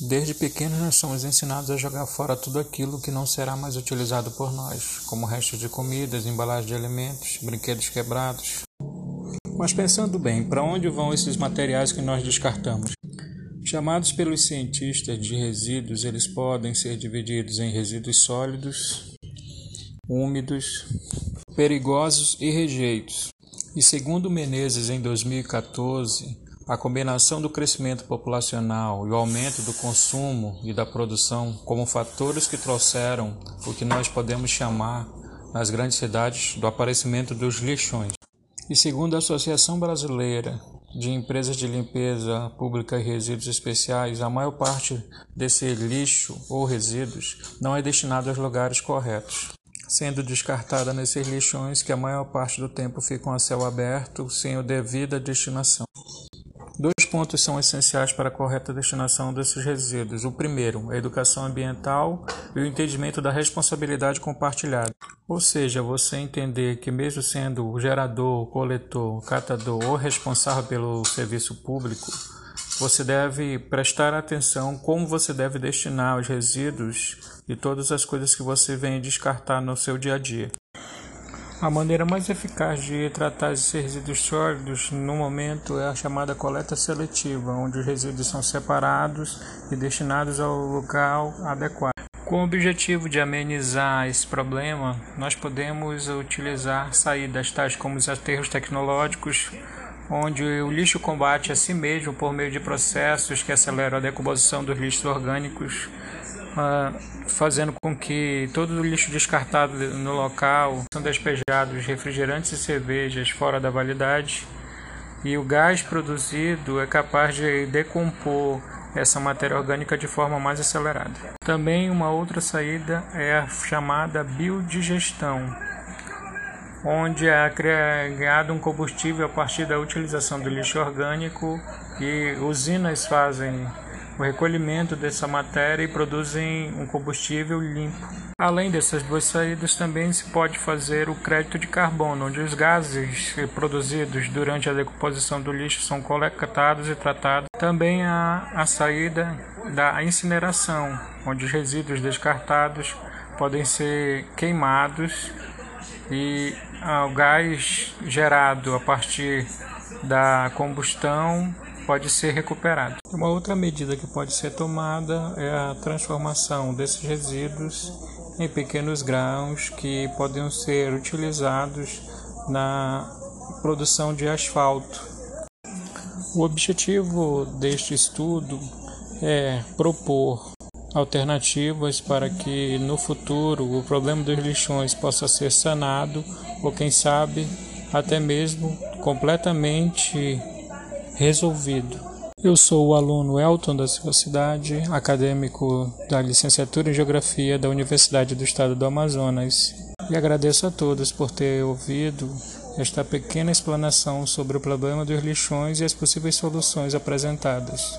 Desde pequenos nós somos ensinados a jogar fora tudo aquilo que não será mais utilizado por nós, como restos de comidas, embalagens de alimentos, brinquedos quebrados. Mas pensando bem, para onde vão esses materiais que nós descartamos? Chamados pelos cientistas de resíduos, eles podem ser divididos em resíduos sólidos, úmidos, perigosos e rejeitos. E segundo Menezes, em 2014, a combinação do crescimento populacional e o aumento do consumo e da produção como fatores que trouxeram o que nós podemos chamar nas grandes cidades do aparecimento dos lixões. E segundo a Associação Brasileira de Empresas de Limpeza Pública e Resíduos Especiais, a maior parte desse lixo ou resíduos não é destinado aos lugares corretos, sendo descartada nesses lixões que a maior parte do tempo ficam a céu aberto sem a devida destinação. Pontos são essenciais para a correta destinação desses resíduos. O primeiro, a educação ambiental e o entendimento da responsabilidade compartilhada. Ou seja, você entender que, mesmo sendo o gerador, coletor, catador ou responsável pelo serviço público, você deve prestar atenção como você deve destinar os resíduos e todas as coisas que você vem descartar no seu dia a dia. A maneira mais eficaz de tratar esses resíduos sólidos no momento é a chamada coleta seletiva, onde os resíduos são separados e destinados ao local adequado. Com o objetivo de amenizar esse problema, nós podemos utilizar saídas tais como os aterros tecnológicos, onde o lixo combate a si mesmo por meio de processos que aceleram a decomposição dos lixos orgânicos fazendo com que todo o lixo descartado no local são despejados refrigerantes e cervejas fora da validade e o gás produzido é capaz de decompor essa matéria orgânica de forma mais acelerada. Também uma outra saída é a chamada biodigestão, onde é criado um combustível a partir da utilização do lixo orgânico e usinas fazem o recolhimento dessa matéria e produzem um combustível limpo. Além dessas duas saídas, também se pode fazer o crédito de carbono, onde os gases produzidos durante a decomposição do lixo são coletados e tratados. Também há a saída da incineração, onde os resíduos descartados podem ser queimados e o gás gerado a partir da combustão pode ser recuperado. Uma outra medida que pode ser tomada é a transformação desses resíduos em pequenos grãos que podem ser utilizados na produção de asfalto. O objetivo deste estudo é propor alternativas para que no futuro o problema dos lixões possa ser sanado ou quem sabe até mesmo completamente resolvido. Eu sou o aluno Elton da Silva Cidade, acadêmico da licenciatura em Geografia da Universidade do Estado do Amazonas, e agradeço a todos por ter ouvido esta pequena explanação sobre o problema dos lixões e as possíveis soluções apresentadas.